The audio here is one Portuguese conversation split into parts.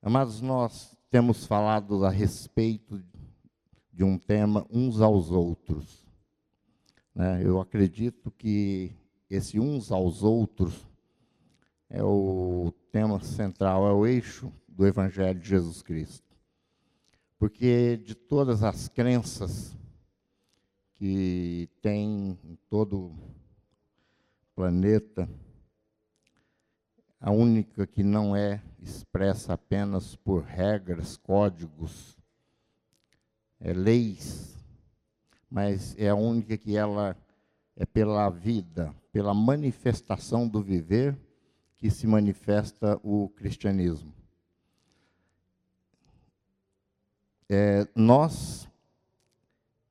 Amados, nós temos falado a respeito de um tema uns aos outros. Né? Eu acredito que esse uns aos outros é o tema central, é o eixo do Evangelho de Jesus Cristo. Porque de todas as crenças que tem em todo o planeta, a única que não é expressa apenas por regras, códigos, é, leis, mas é a única que ela é pela vida, pela manifestação do viver que se manifesta o cristianismo. É, nós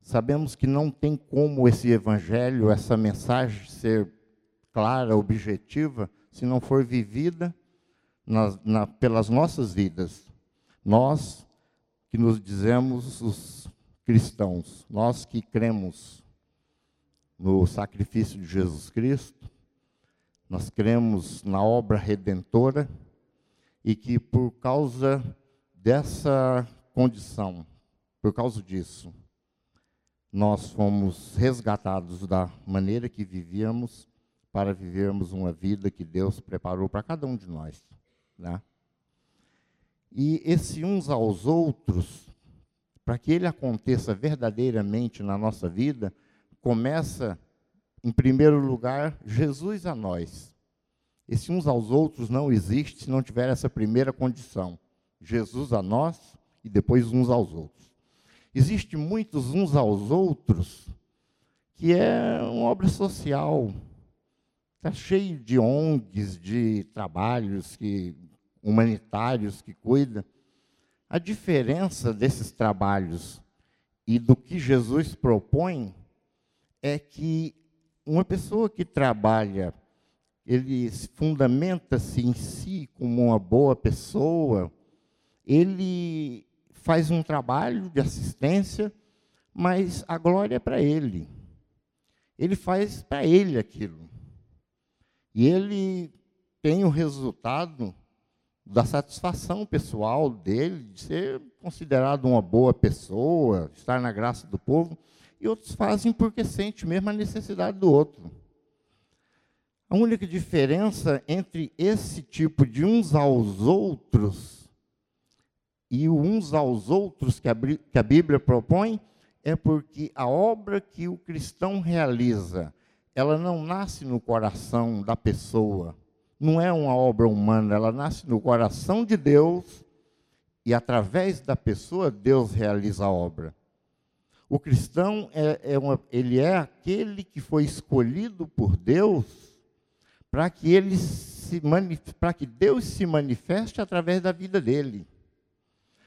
sabemos que não tem como esse evangelho, essa mensagem ser clara, objetiva, se não for vivida na, na, pelas nossas vidas. Nós que nos dizemos os cristãos, nós que cremos no sacrifício de Jesus Cristo, nós cremos na obra redentora e que por causa dessa condição, por causa disso, nós fomos resgatados da maneira que vivíamos para vivermos uma vida que Deus preparou para cada um de nós. Né? E esse uns aos outros, para que ele aconteça verdadeiramente na nossa vida, começa, em primeiro lugar, Jesus a nós. Esse uns aos outros não existe se não tiver essa primeira condição. Jesus a nós e depois uns aos outros. Existe muitos uns aos outros que é uma obra social, Está cheio de ONGs, de trabalhos que, humanitários que cuidam. A diferença desses trabalhos e do que Jesus propõe é que uma pessoa que trabalha, ele fundamenta-se em si como uma boa pessoa, ele faz um trabalho de assistência, mas a glória é para ele. Ele faz para ele aquilo. E ele tem o resultado da satisfação pessoal dele, de ser considerado uma boa pessoa, estar na graça do povo, e outros fazem porque sente mesmo a necessidade do outro. A única diferença entre esse tipo de uns aos outros e o uns aos outros que a, Bíblia propõe é porque a obra que o cristão realiza ela não nasce no coração da pessoa, não é uma obra humana, ela nasce no coração de Deus e através da pessoa Deus realiza a obra. O cristão é, é uma, ele é aquele que foi escolhido por Deus para que ele para que Deus se manifeste através da vida dele.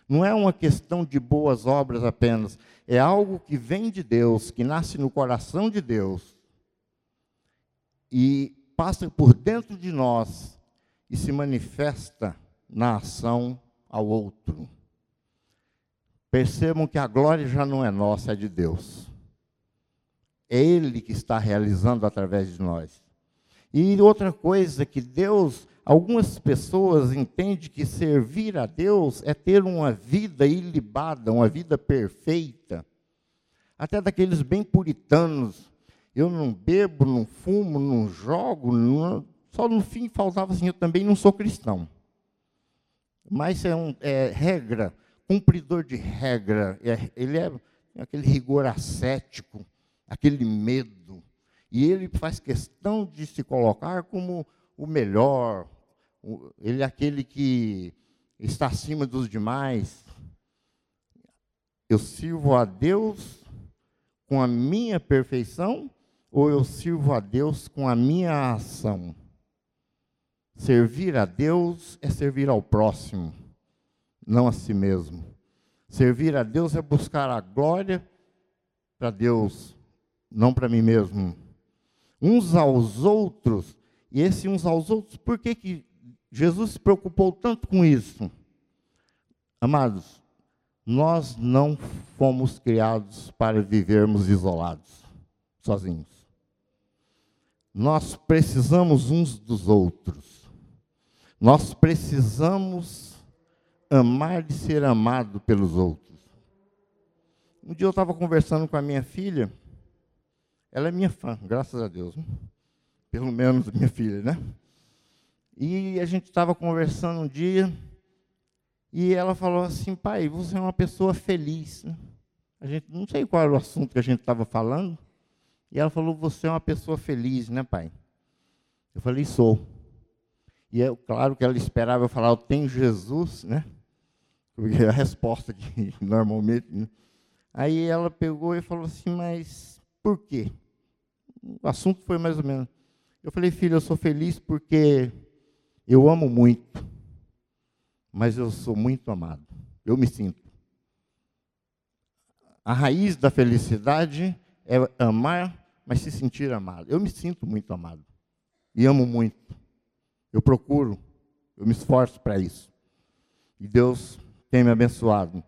Não é uma questão de boas obras apenas, é algo que vem de Deus, que nasce no coração de Deus e passa por dentro de nós e se manifesta na ação ao outro. Percebam que a glória já não é nossa, é de Deus. É Ele que está realizando através de nós. E outra coisa que Deus, algumas pessoas entendem que servir a Deus é ter uma vida ilibada, uma vida perfeita. Até daqueles bem puritanos, eu não bebo, não fumo, não jogo, não, só no fim faltava assim, eu também não sou cristão. Mas é, um, é regra, cumpridor de regra, é, ele é aquele rigor ascético, aquele medo. E ele faz questão de se colocar como o melhor, ele é aquele que está acima dos demais. Eu sirvo a Deus com a minha perfeição ou eu sirvo a Deus com a minha ação? Servir a Deus é servir ao próximo, não a si mesmo. Servir a Deus é buscar a glória para Deus, não para mim mesmo. Uns aos outros, e esse uns aos outros, por que, que Jesus se preocupou tanto com isso? Amados, nós não fomos criados para vivermos isolados, sozinhos. Nós precisamos uns dos outros. Nós precisamos amar e ser amado pelos outros. Um dia eu estava conversando com a minha filha, ela é minha fã, graças a Deus. Né? Pelo menos minha filha, né? E a gente estava conversando um dia, e ela falou assim, pai, você é uma pessoa feliz. Né? A gente não sei qual era o assunto que a gente estava falando. E ela falou, você é uma pessoa feliz, né, pai? Eu falei, sou. E é claro que ela esperava eu falar, eu tenho Jesus, né? Porque é a resposta que normalmente. Né? Aí ela pegou e falou assim, mas por quê? O assunto foi mais ou menos. Eu falei, filho, eu sou feliz porque eu amo muito, mas eu sou muito amado. Eu me sinto. A raiz da felicidade é amar, mas se sentir amado. Eu me sinto muito amado. E amo muito. Eu procuro, eu me esforço para isso. E Deus tem me abençoado.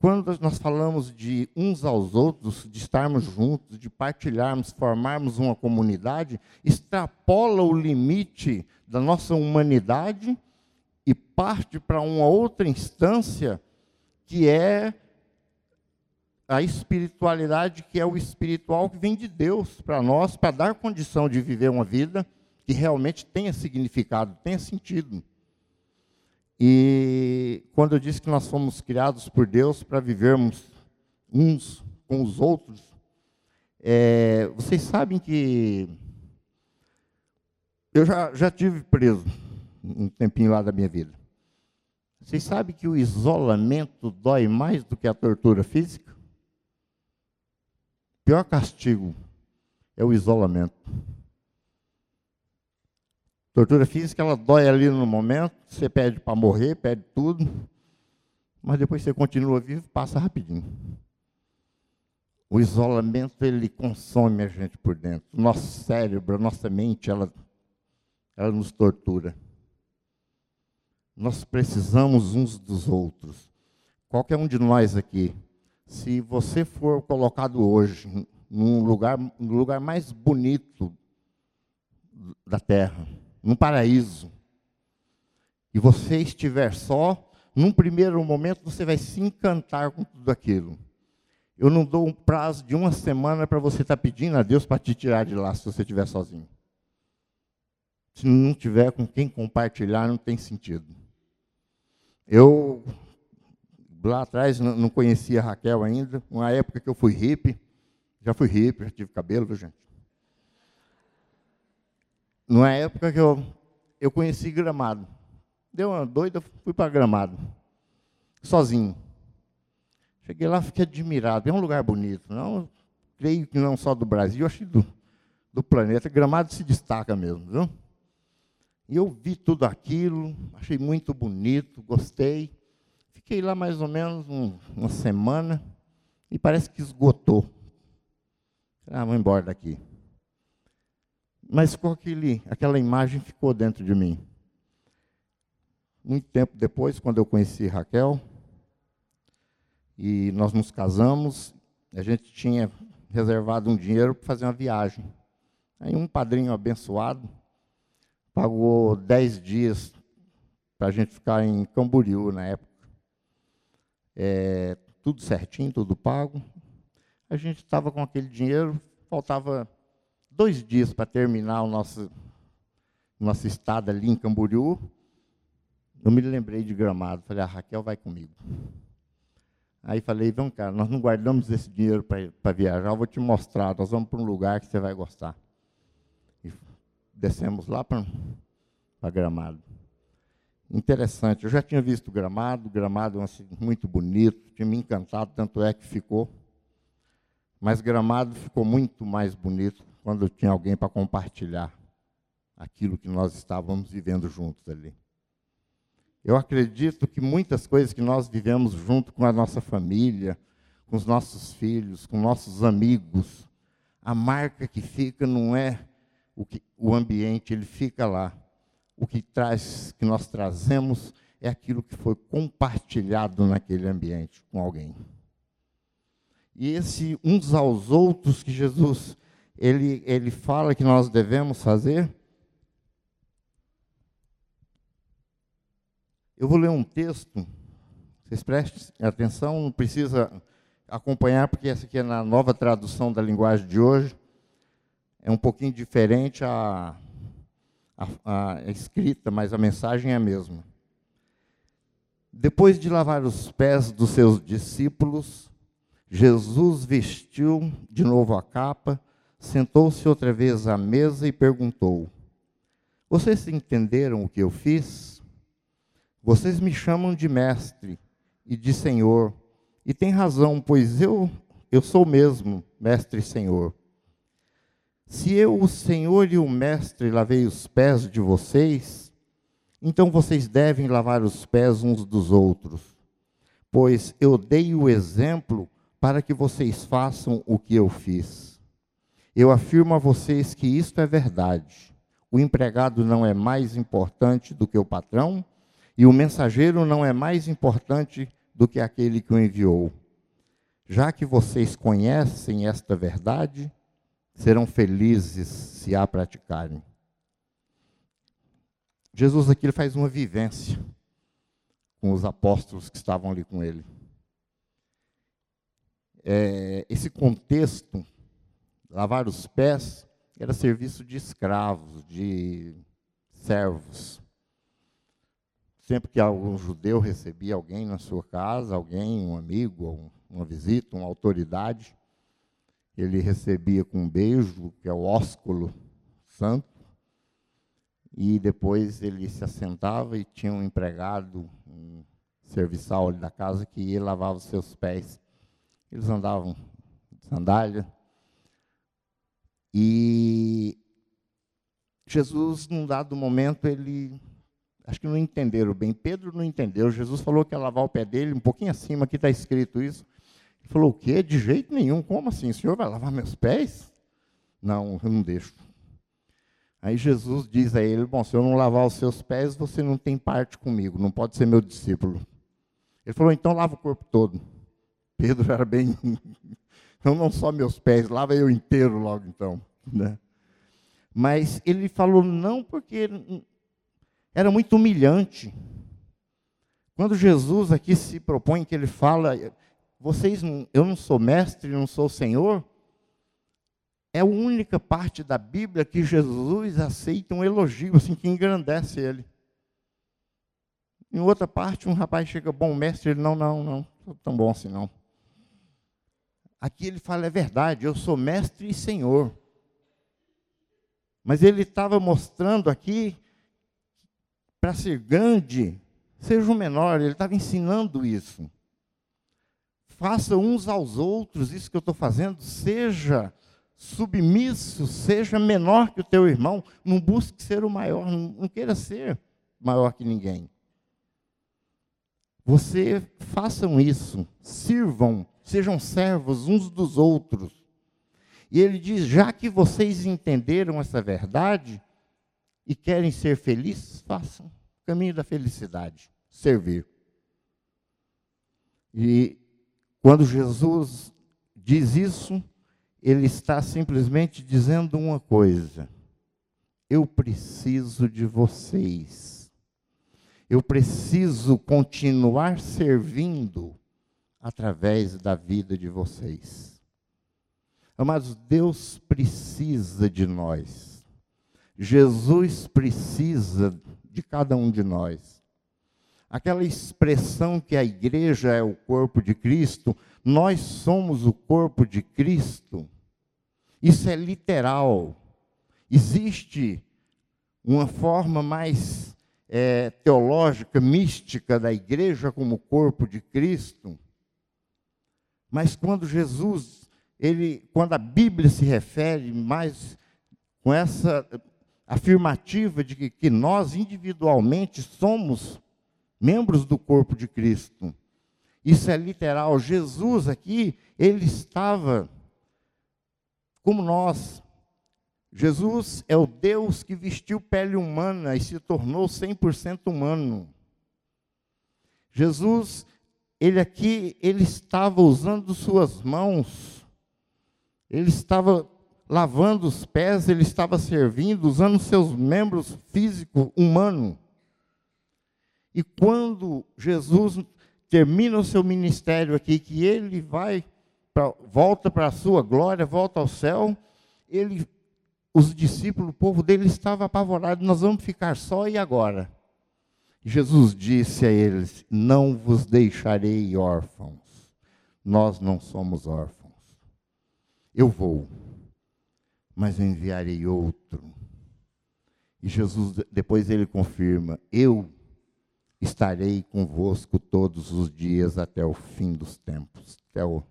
Quando nós falamos de uns aos outros, de estarmos juntos, de partilharmos, formarmos uma comunidade, extrapola o limite da nossa humanidade e parte para uma outra instância que é a espiritualidade, que é o espiritual que vem de Deus para nós, para dar condição de viver uma vida que realmente tenha significado, tenha sentido. E quando eu disse que nós fomos criados por Deus para vivermos uns com os outros, é, vocês sabem que eu já, já tive preso um tempinho lá da minha vida. Vocês sabem que o isolamento dói mais do que a tortura física? Pior castigo é o isolamento. Tortura física, ela dói ali no momento, você pede para morrer, pede tudo, mas depois você continua vivo, passa rapidinho. O isolamento, ele consome a gente por dentro. Nosso cérebro, a nossa mente, ela, ela nos tortura. Nós precisamos uns dos outros. Qualquer um de nós aqui, se você for colocado hoje num lugar, no lugar mais bonito da Terra, num paraíso, e você estiver só, num primeiro momento você vai se encantar com tudo aquilo. Eu não dou um prazo de uma semana para você estar tá pedindo a Deus para te tirar de lá se você estiver sozinho. Se não tiver com quem compartilhar, não tem sentido. Eu, lá atrás, não conhecia a Raquel ainda, uma época que eu fui hippie, já fui hippie, já tive cabelo, viu, gente? numa época que eu, eu conheci Gramado. Deu uma doida, fui para Gramado, sozinho. Cheguei lá, fiquei admirado. É um lugar bonito. Não, creio que não só do Brasil, acho que do, do planeta. Gramado se destaca mesmo, viu? E eu vi tudo aquilo, achei muito bonito, gostei. Fiquei lá mais ou menos um, uma semana e parece que esgotou. Ah, vou embora daqui. Mas com aquele, aquela imagem ficou dentro de mim. Muito tempo depois, quando eu conheci Raquel, e nós nos casamos, a gente tinha reservado um dinheiro para fazer uma viagem. Aí um padrinho abençoado pagou dez dias para a gente ficar em Camboriú na época. É, tudo certinho, tudo pago. A gente estava com aquele dinheiro, faltava dois dias para terminar o nosso, nosso estado ali em Camboriú, eu me lembrei de Gramado. Falei, a Raquel vai comigo. Aí falei, vamos cá, nós não guardamos esse dinheiro para viajar, eu vou te mostrar, nós vamos para um lugar que você vai gostar. E descemos lá para Gramado. Interessante, eu já tinha visto Gramado, Gramado é assim, muito bonito, tinha me encantado, tanto é que ficou. Mas Gramado ficou muito mais bonito quando tinha alguém para compartilhar aquilo que nós estávamos vivendo juntos ali. Eu acredito que muitas coisas que nós vivemos junto com a nossa família, com os nossos filhos, com nossos amigos, a marca que fica não é o, que, o ambiente, ele fica lá. O que traz, que nós trazemos é aquilo que foi compartilhado naquele ambiente com alguém. E esse uns aos outros que Jesus ele, ele fala que nós devemos fazer, Eu vou ler um texto, vocês prestem atenção, não precisa acompanhar, porque essa aqui é na nova tradução da linguagem de hoje. É um pouquinho diferente a, a, a escrita, mas a mensagem é a mesma. Depois de lavar os pés dos seus discípulos, Jesus vestiu de novo a capa, sentou-se outra vez à mesa e perguntou: Vocês entenderam o que eu fiz? Vocês me chamam de mestre e de senhor, e tem razão, pois eu eu sou mesmo mestre e senhor. Se eu, o Senhor e o mestre, lavei os pés de vocês, então vocês devem lavar os pés uns dos outros, pois eu dei o exemplo para que vocês façam o que eu fiz. Eu afirmo a vocês que isto é verdade. O empregado não é mais importante do que o patrão, e o mensageiro não é mais importante do que aquele que o enviou. Já que vocês conhecem esta verdade, serão felizes se a praticarem. Jesus aqui faz uma vivência com os apóstolos que estavam ali com ele é, esse contexto, lavar os pés, era serviço de escravos, de servos. Sempre que algum judeu recebia alguém na sua casa, alguém, um amigo, uma visita, uma autoridade, ele recebia com um beijo, que é o ósculo santo, e depois ele se assentava e tinha um empregado, um serviçal da casa, que ia lavar os seus pés eles andavam de sandália. E Jesus, num dado momento, ele. Acho que não entenderam bem. Pedro não entendeu. Jesus falou que ia lavar o pé dele, um pouquinho acima, aqui está escrito isso. Falou: O quê? De jeito nenhum. Como assim? O senhor vai lavar meus pés? Não, eu não deixo. Aí Jesus diz a ele: Bom, se eu não lavar os seus pés, você não tem parte comigo, não pode ser meu discípulo. Ele falou: Então lava o corpo todo. Pedro era bem. Então, não só meus pés, lava eu inteiro logo então. Né? Mas ele falou não porque era muito humilhante. Quando Jesus aqui se propõe que ele fala, vocês, eu não sou mestre, não sou senhor, é a única parte da Bíblia que Jesus aceita um elogio, assim, que engrandece ele. Em outra parte, um rapaz chega, bom mestre, ele, não, não, não, não tão bom assim não. Aqui ele fala, é verdade, eu sou mestre e senhor. Mas ele estava mostrando aqui, para ser grande, seja o menor, ele estava ensinando isso. Faça uns aos outros isso que eu estou fazendo, seja submisso, seja menor que o teu irmão, não busque ser o maior, não, não queira ser maior que ninguém. Você façam isso, sirvam sejam servos uns dos outros. E ele diz: já que vocês entenderam essa verdade e querem ser felizes, façam o caminho da felicidade, servir. E quando Jesus diz isso, ele está simplesmente dizendo uma coisa: eu preciso de vocês. Eu preciso continuar servindo através da vida de vocês. Amados, Deus precisa de nós. Jesus precisa de cada um de nós. Aquela expressão que a igreja é o corpo de Cristo, nós somos o corpo de Cristo. Isso é literal. Existe uma forma mais é, teológica, mística da igreja como corpo de Cristo mas quando Jesus, ele, quando a Bíblia se refere mais com essa afirmativa de que, que nós individualmente somos membros do corpo de Cristo. Isso é literal. Jesus aqui, ele estava como nós. Jesus é o Deus que vestiu pele humana e se tornou 100% humano. Jesus ele aqui, ele estava usando suas mãos, ele estava lavando os pés, ele estava servindo, usando seus membros físicos humanos. E quando Jesus termina o seu ministério aqui, que ele vai, pra, volta para a sua glória, volta ao céu, ele, os discípulos, o povo dele estava apavorado, nós vamos ficar só e agora? Jesus disse a eles: Não vos deixarei órfãos. Nós não somos órfãos. Eu vou, mas enviarei outro. E Jesus, depois ele confirma: Eu estarei convosco todos os dias até o fim dos tempos. Até o...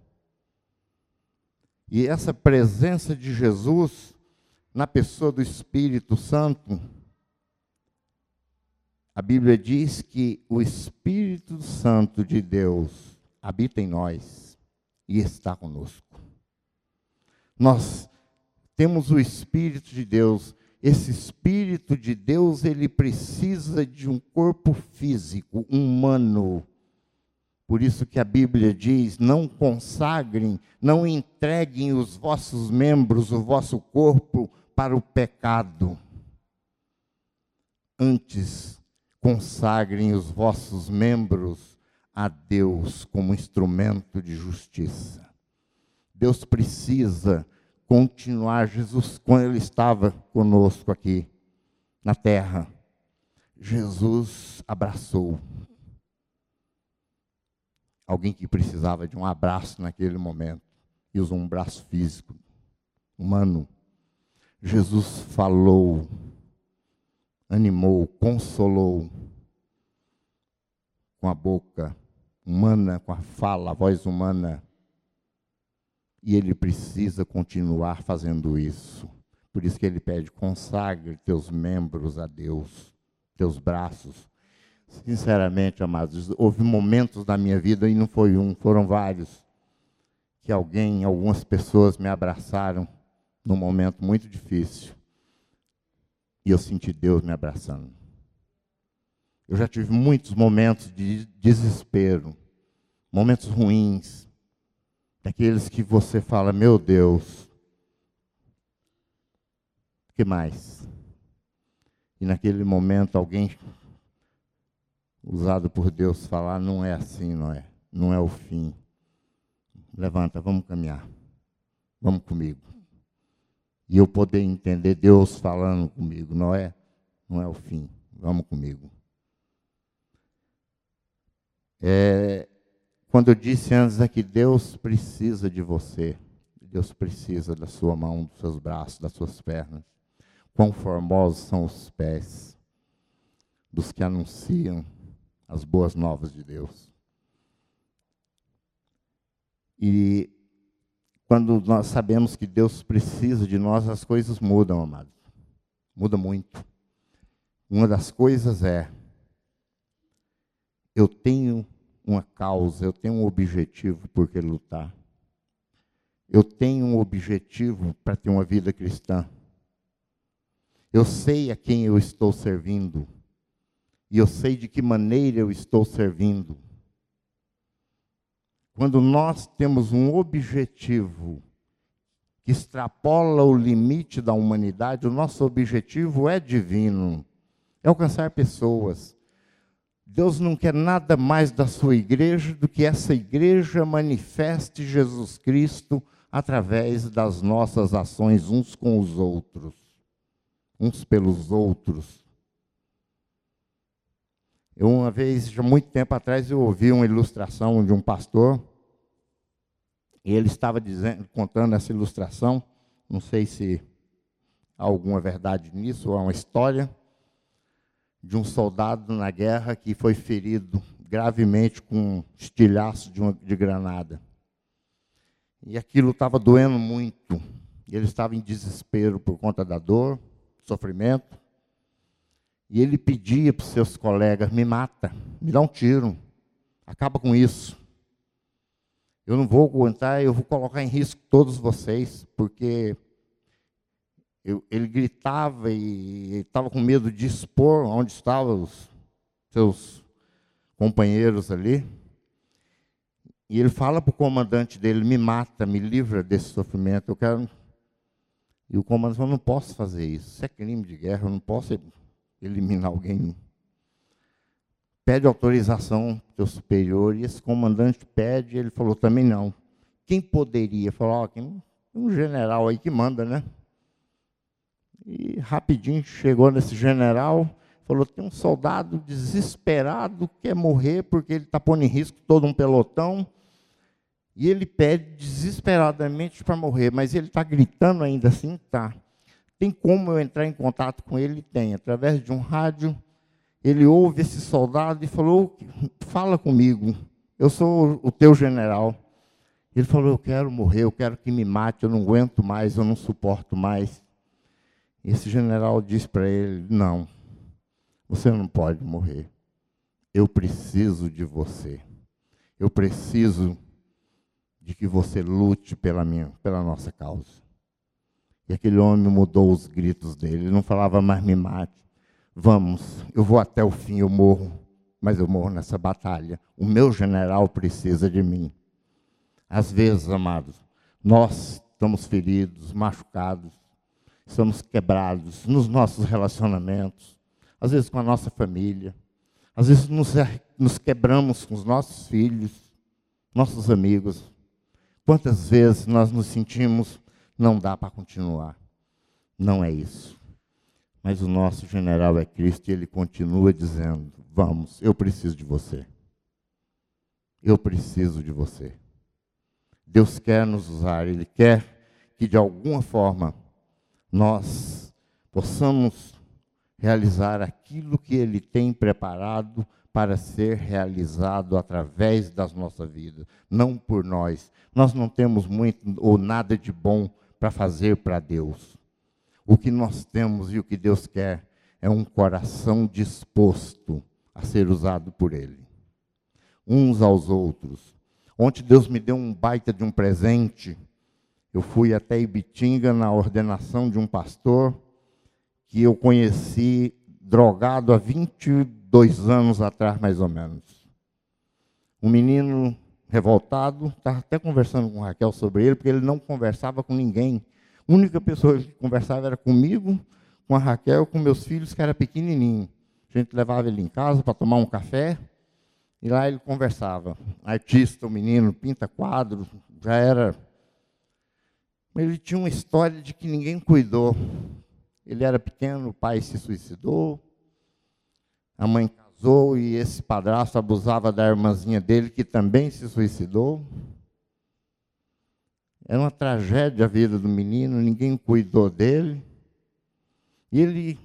E essa presença de Jesus na pessoa do Espírito Santo, a Bíblia diz que o Espírito Santo de Deus habita em nós e está conosco. Nós temos o Espírito de Deus esse Espírito de Deus, ele precisa de um corpo físico, humano. Por isso que a Bíblia diz: não consagrem, não entreguem os vossos membros, o vosso corpo para o pecado. Antes, consagrem os vossos membros a Deus como instrumento de justiça. Deus precisa continuar. Jesus, quando ele estava conosco aqui na terra, Jesus abraçou alguém que precisava de um abraço naquele momento e usou um braço físico, humano. Jesus falou, animou, consolou com a boca humana, com a fala, a voz humana e ele precisa continuar fazendo isso. Por isso que ele pede: consagre teus membros a Deus, teus braços. Sinceramente, amados, houve momentos na minha vida, e não foi um, foram vários, que alguém, algumas pessoas me abraçaram num momento muito difícil. E eu senti Deus me abraçando. Eu já tive muitos momentos de desespero, momentos ruins, Daqueles que você fala, meu Deus, que mais? E naquele momento alguém usado por Deus falar, não é assim, não é? Não é o fim. Levanta, vamos caminhar. Vamos comigo. E eu poder entender Deus falando comigo, não é? Não é o fim. Vamos comigo. É, quando eu disse antes é que Deus precisa de você, Deus precisa da sua mão, dos seus braços, das suas pernas. Quão formosos são os pés dos que anunciam as boas novas de Deus. E quando nós sabemos que Deus precisa de nós, as coisas mudam, amados. Muda muito. Uma das coisas é eu tenho uma causa, eu tenho um objetivo por que lutar. Eu tenho um objetivo para ter uma vida cristã. Eu sei a quem eu estou servindo. E eu sei de que maneira eu estou servindo. Quando nós temos um objetivo que extrapola o limite da humanidade, o nosso objetivo é divino é alcançar pessoas Deus não quer nada mais da sua igreja do que essa igreja manifeste Jesus Cristo através das nossas ações uns com os outros, uns pelos outros. Eu uma vez, já muito tempo atrás, eu ouvi uma ilustração de um pastor, e ele estava dizendo, contando essa ilustração, não sei se há alguma verdade nisso, ou é uma história, de um soldado na guerra que foi ferido gravemente com um estilhaço de, uma, de granada. E aquilo estava doendo muito. E ele estava em desespero por conta da dor, sofrimento. E ele pedia para os seus colegas: me mata, me dá um tiro, acaba com isso. Eu não vou aguentar, eu vou colocar em risco todos vocês, porque eu, ele gritava e estava com medo de expor onde estavam os seus companheiros ali. E ele fala para o comandante dele: me mata, me livra desse sofrimento. Eu quero. E o comandante falou: não posso fazer isso. Isso é crime de guerra, eu não posso eliminar alguém. pede autorização do superior, e esse comandante pede, ele falou também não. Quem poderia? Falou, oh, um general aí que manda, né? E rapidinho chegou nesse general, falou: tem um soldado desesperado, quer morrer porque ele está pondo em risco todo um pelotão. E ele pede desesperadamente para morrer, mas ele está gritando ainda assim, tá? Tem como eu entrar em contato com ele? Tem, através de um rádio. Ele ouve esse soldado e falou: fala comigo, eu sou o teu general. Ele falou: eu quero morrer, eu quero que me mate, eu não aguento mais, eu não suporto mais. Esse general disse para ele: Não, você não pode morrer. Eu preciso de você. Eu preciso de que você lute pela, minha, pela nossa causa. E aquele homem mudou os gritos dele. Ele não falava mais me mate. Vamos, eu vou até o fim, eu morro, mas eu morro nessa batalha. O meu general precisa de mim. Às vezes, amados, nós estamos feridos, machucados, estamos quebrados nos nossos relacionamentos, às vezes com a nossa família, às vezes nos, nos quebramos com os nossos filhos, nossos amigos. Quantas vezes nós nos sentimos, não dá para continuar. Não é isso. Mas o nosso general é Cristo e ele continua dizendo: Vamos, eu preciso de você. Eu preciso de você. Deus quer nos usar, Ele quer que de alguma forma nós possamos realizar aquilo que Ele tem preparado para ser realizado através das nossas vidas, não por nós. Nós não temos muito ou nada de bom para fazer para Deus. O que nós temos e o que Deus quer é um coração disposto a ser usado por Ele, uns aos outros. Ontem Deus me deu um baita de um presente eu fui até Ibitinga na ordenação de um pastor que eu conheci drogado há 22 anos atrás, mais ou menos. Um menino revoltado, estava até conversando com Raquel sobre ele, porque ele não conversava com ninguém. A única pessoa que conversava era comigo, com a Raquel, com meus filhos, que era pequenininho. A gente levava ele em casa para tomar um café, e lá ele conversava. Artista, o menino, pinta quadros, já era ele tinha uma história de que ninguém cuidou. Ele era pequeno, o pai se suicidou, a mãe casou e esse padrasto abusava da irmãzinha dele, que também se suicidou. Era uma tragédia a vida do menino, ninguém cuidou dele. E ele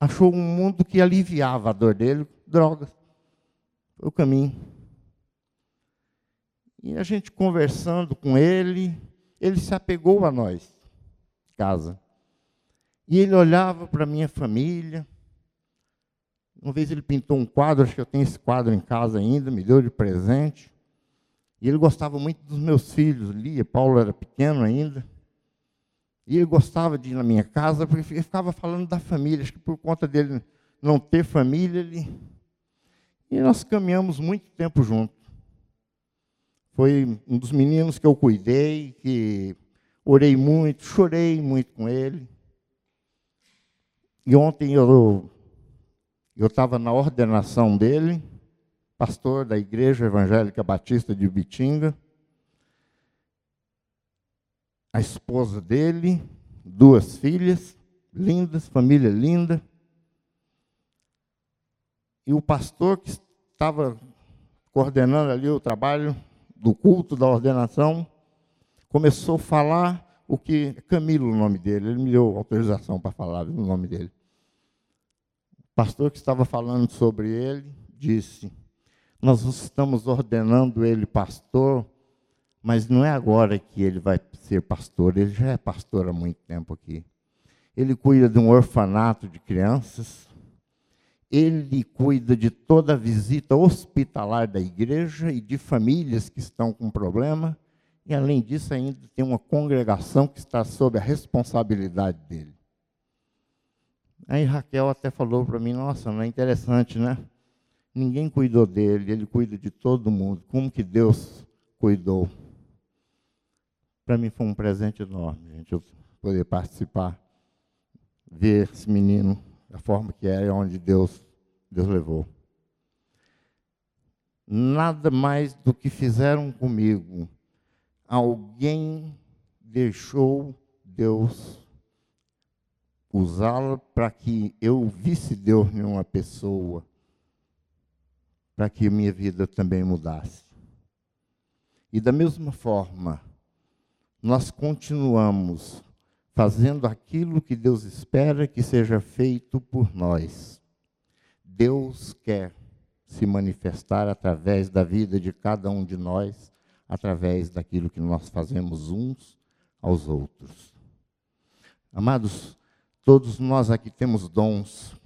achou um mundo que aliviava a dor dele, drogas. Foi o caminho. E a gente conversando com ele, ele se apegou a nós, casa. E ele olhava para minha família. Uma vez ele pintou um quadro, acho que eu tenho esse quadro em casa ainda, me deu de presente. E ele gostava muito dos meus filhos, Lia, Paulo era pequeno ainda. E ele gostava de ir na minha casa, porque ele ficava falando da família. Acho que por conta dele não ter família, ele. E nós caminhamos muito tempo juntos. Foi um dos meninos que eu cuidei, que orei muito, chorei muito com ele. E ontem eu estava na ordenação dele, pastor da Igreja Evangélica Batista de Bitinga. A esposa dele, duas filhas, lindas, família linda. E o pastor que estava coordenando ali o trabalho do culto, da ordenação, começou a falar o que. Camilo, o nome dele, ele me deu autorização para falar o nome dele. O pastor que estava falando sobre ele disse: Nós estamos ordenando ele pastor, mas não é agora que ele vai ser pastor, ele já é pastor há muito tempo aqui. Ele cuida de um orfanato de crianças, ele cuida de toda a visita hospitalar da igreja e de famílias que estão com problema. E, além disso, ainda tem uma congregação que está sob a responsabilidade dele. Aí Raquel até falou para mim: Nossa, não é interessante, né? Ninguém cuidou dele, ele cuida de todo mundo. Como que Deus cuidou? Para mim foi um presente enorme, gente, eu poder participar, ver esse menino da forma que é, onde Deus, Deus levou. nada mais do que fizeram comigo. Alguém deixou Deus usá-la para que eu visse Deus em uma pessoa, para que minha vida também mudasse. E da mesma forma, nós continuamos fazendo aquilo que Deus espera que seja feito por nós. Deus quer se manifestar através da vida de cada um de nós, através daquilo que nós fazemos uns aos outros. Amados, todos nós aqui temos dons.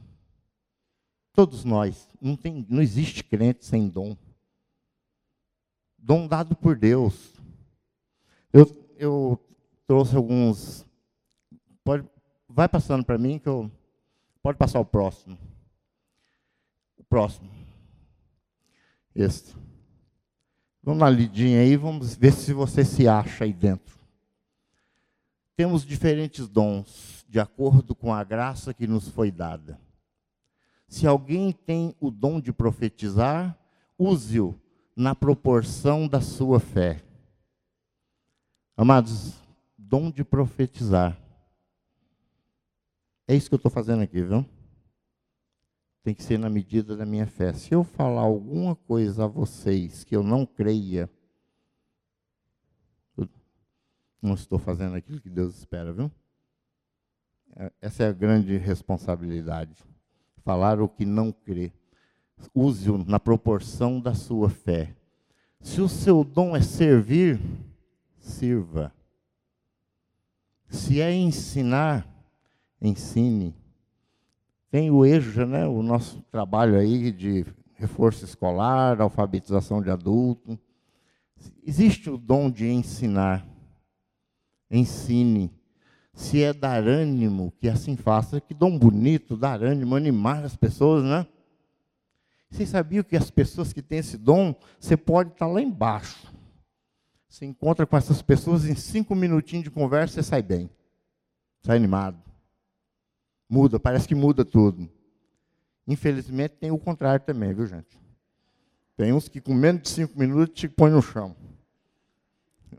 Todos nós. Não, tem, não existe crente sem dom. Dom dado por Deus. Eu, eu trouxe alguns. Pode, vai passando para mim que eu. Pode passar o próximo. O próximo. Este. Vamos na lidinha aí, vamos ver se você se acha aí dentro. Temos diferentes dons, de acordo com a graça que nos foi dada. Se alguém tem o dom de profetizar, use-o na proporção da sua fé. Amados, dom de profetizar. É isso que eu estou fazendo aqui, viu? tem que ser na medida da minha fé. Se eu falar alguma coisa a vocês que eu não creia, eu não estou fazendo aquilo que Deus espera, viu? É, essa é a grande responsabilidade. Falar o que não crê. Use-o na proporção da sua fé. Se o seu dom é servir, sirva. Se é ensinar, ensine. Tem o EJA, né, o nosso trabalho aí de reforço escolar, alfabetização de adulto. Existe o dom de ensinar. Ensine. Se é dar ânimo, que assim faça. Que dom bonito, dar ânimo, animar as pessoas, né? Vocês sabiam que as pessoas que têm esse dom, você pode estar lá embaixo. Você encontra com essas pessoas em cinco minutinhos de conversa, você sai bem. Sai animado. Muda, parece que muda tudo. Infelizmente tem o contrário também, viu gente? Tem uns que com menos de cinco minutos te põe no chão.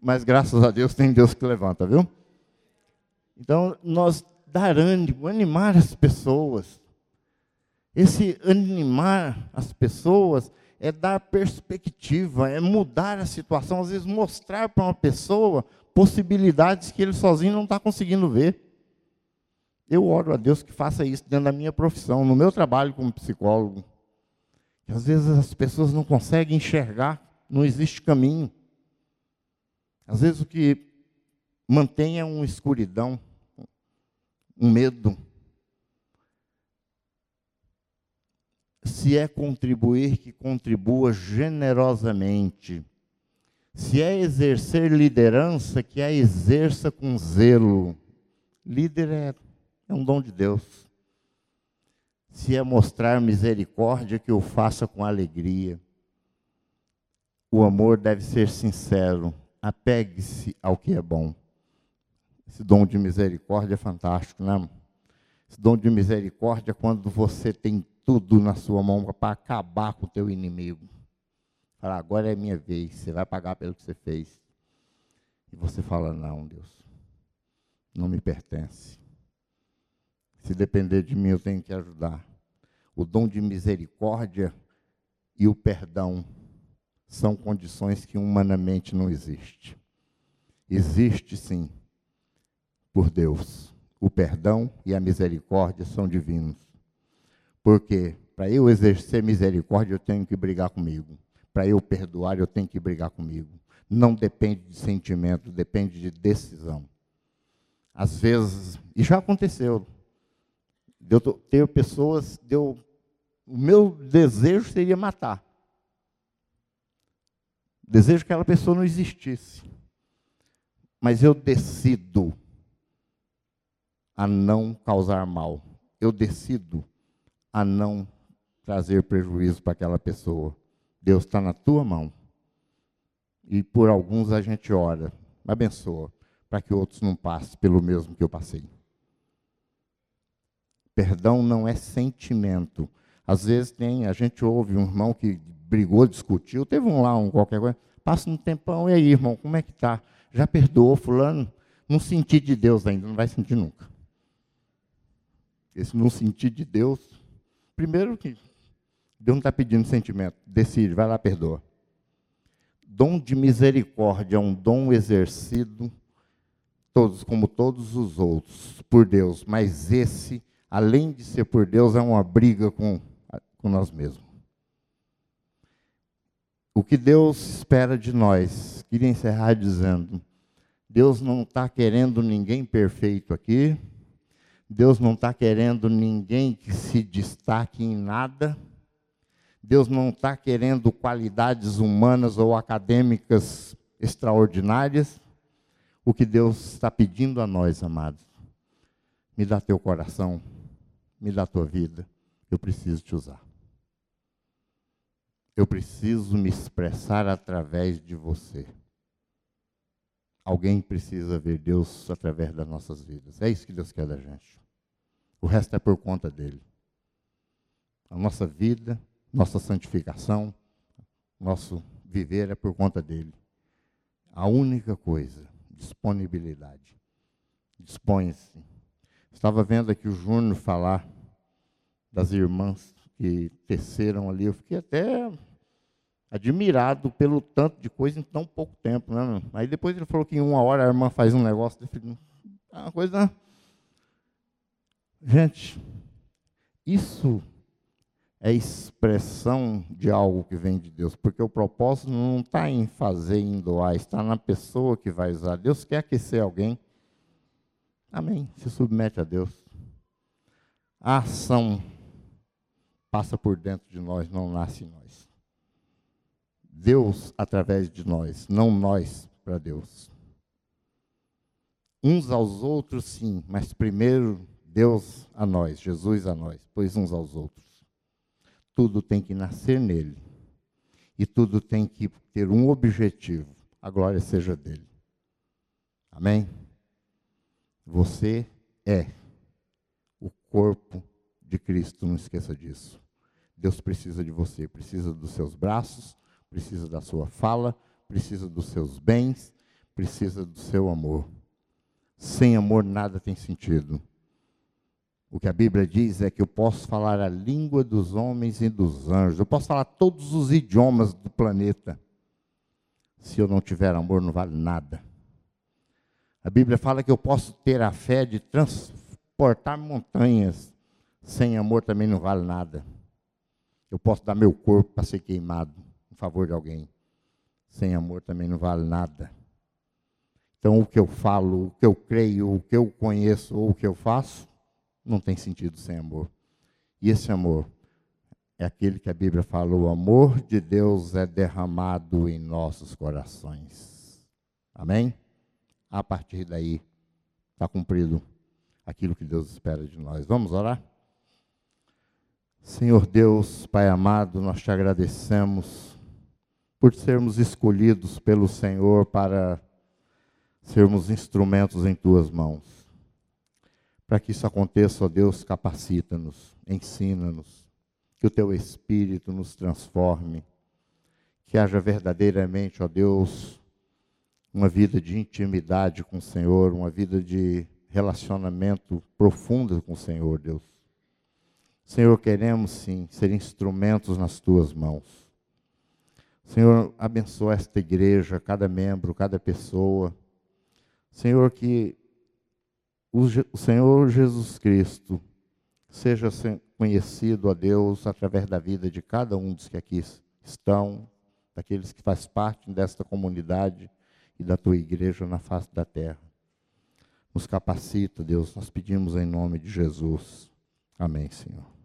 Mas graças a Deus tem Deus que levanta, viu? Então, nós dar ânimo, animar as pessoas. Esse animar as pessoas é dar perspectiva, é mudar a situação, às vezes mostrar para uma pessoa possibilidades que ele sozinho não está conseguindo ver. Eu oro a Deus que faça isso dentro da minha profissão, no meu trabalho como psicólogo. Que às vezes as pessoas não conseguem enxergar, não existe caminho. Às vezes o que mantém é uma escuridão, um medo. Se é contribuir, que contribua generosamente. Se é exercer liderança, que a exerça com zelo. Líder é é um dom de Deus. Se é mostrar misericórdia, que eu faça com alegria. O amor deve ser sincero. Apegue-se ao que é bom. Esse dom de misericórdia é fantástico, né? Esse dom de misericórdia é quando você tem tudo na sua mão para acabar com o teu inimigo. Falar, agora é minha vez, você vai pagar pelo que você fez. E você fala, não, Deus, não me pertence. Se depender de mim, eu tenho que ajudar. O dom de misericórdia e o perdão são condições que humanamente não existe. Existe sim, por Deus. O perdão e a misericórdia são divinos. Porque para eu exercer misericórdia, eu tenho que brigar comigo. Para eu perdoar, eu tenho que brigar comigo. Não depende de sentimento, depende de decisão. Às vezes, e já aconteceu, eu ter pessoas, de eu, o meu desejo seria matar. Desejo que aquela pessoa não existisse. Mas eu decido a não causar mal. Eu decido a não trazer prejuízo para aquela pessoa. Deus está na tua mão. E por alguns a gente ora, abençoa, para que outros não passem pelo mesmo que eu passei. Perdão não é sentimento. Às vezes tem, a gente ouve um irmão que brigou, discutiu, teve um lá, um qualquer coisa. Passa um tempão, e aí, irmão, como é que tá? Já perdoou fulano? Não senti de Deus ainda, não vai sentir nunca. Esse não sentir de Deus, primeiro que Deus não está pedindo sentimento, decide, vai lá, perdoa. Dom de misericórdia é um dom exercido todos como todos os outros por Deus, mas esse, além de ser por Deus, é uma briga com, com nós mesmos. O que Deus espera de nós, queria encerrar dizendo: Deus não está querendo ninguém perfeito aqui, Deus não está querendo ninguém que se destaque em nada, Deus não está querendo qualidades humanas ou acadêmicas extraordinárias. O que Deus está pedindo a nós, amados, me dá teu coração, me dá tua vida, eu preciso te usar. Eu preciso me expressar através de você. Alguém precisa ver Deus através das nossas vidas. É isso que Deus quer da gente. O resto é por conta dele. A nossa vida, nossa santificação, nosso viver é por conta dele. A única coisa, disponibilidade. Dispõe-se. Estava vendo aqui o Júnior falar das irmãs que teceram ali. Eu fiquei até admirado pelo tanto de coisa em tão pouco tempo. Né? Aí depois ele falou que em uma hora a irmã faz um negócio. Eu falei, é uma coisa. Gente, isso é expressão de algo que vem de Deus, porque o propósito não está em fazer, em doar, está na pessoa que vai usar. Deus quer aquecer alguém. Amém. Se submete a Deus. A ação passa por dentro de nós, não nasce em nós. Deus através de nós, não nós para Deus. Uns aos outros, sim, mas primeiro Deus a nós, Jesus a nós, pois uns aos outros. Tudo tem que nascer nele. E tudo tem que ter um objetivo: a glória seja dele. Amém? Você é o corpo de Cristo, não esqueça disso. Deus precisa de você, precisa dos seus braços, precisa da sua fala, precisa dos seus bens, precisa do seu amor. Sem amor nada tem sentido. O que a Bíblia diz é que eu posso falar a língua dos homens e dos anjos, eu posso falar todos os idiomas do planeta. Se eu não tiver amor, não vale nada. A Bíblia fala que eu posso ter a fé de transportar montanhas, sem amor também não vale nada. Eu posso dar meu corpo para ser queimado favor de alguém. Sem amor também não vale nada. Então, o que eu falo, o que eu creio, o que eu conheço ou o que eu faço, não tem sentido sem amor. E esse amor é aquele que a Bíblia fala: o amor de Deus é derramado em nossos corações. Amém? A partir daí, está cumprido aquilo que Deus espera de nós. Vamos orar? Senhor Deus, Pai amado, nós te agradecemos por sermos escolhidos pelo Senhor para sermos instrumentos em tuas mãos. Para que isso aconteça, ó Deus, capacita-nos, ensina-nos, que o teu Espírito nos transforme, que haja verdadeiramente, ó Deus, uma vida de intimidade com o Senhor, uma vida de relacionamento profundo com o Senhor, Deus. Senhor, queremos sim ser instrumentos nas tuas mãos Senhor, abençoa esta igreja, cada membro, cada pessoa. Senhor, que o Senhor Jesus Cristo seja conhecido a Deus através da vida de cada um dos que aqui estão, daqueles que faz parte desta comunidade e da tua igreja na face da terra. Nos capacita, Deus, nós pedimos em nome de Jesus. Amém, Senhor.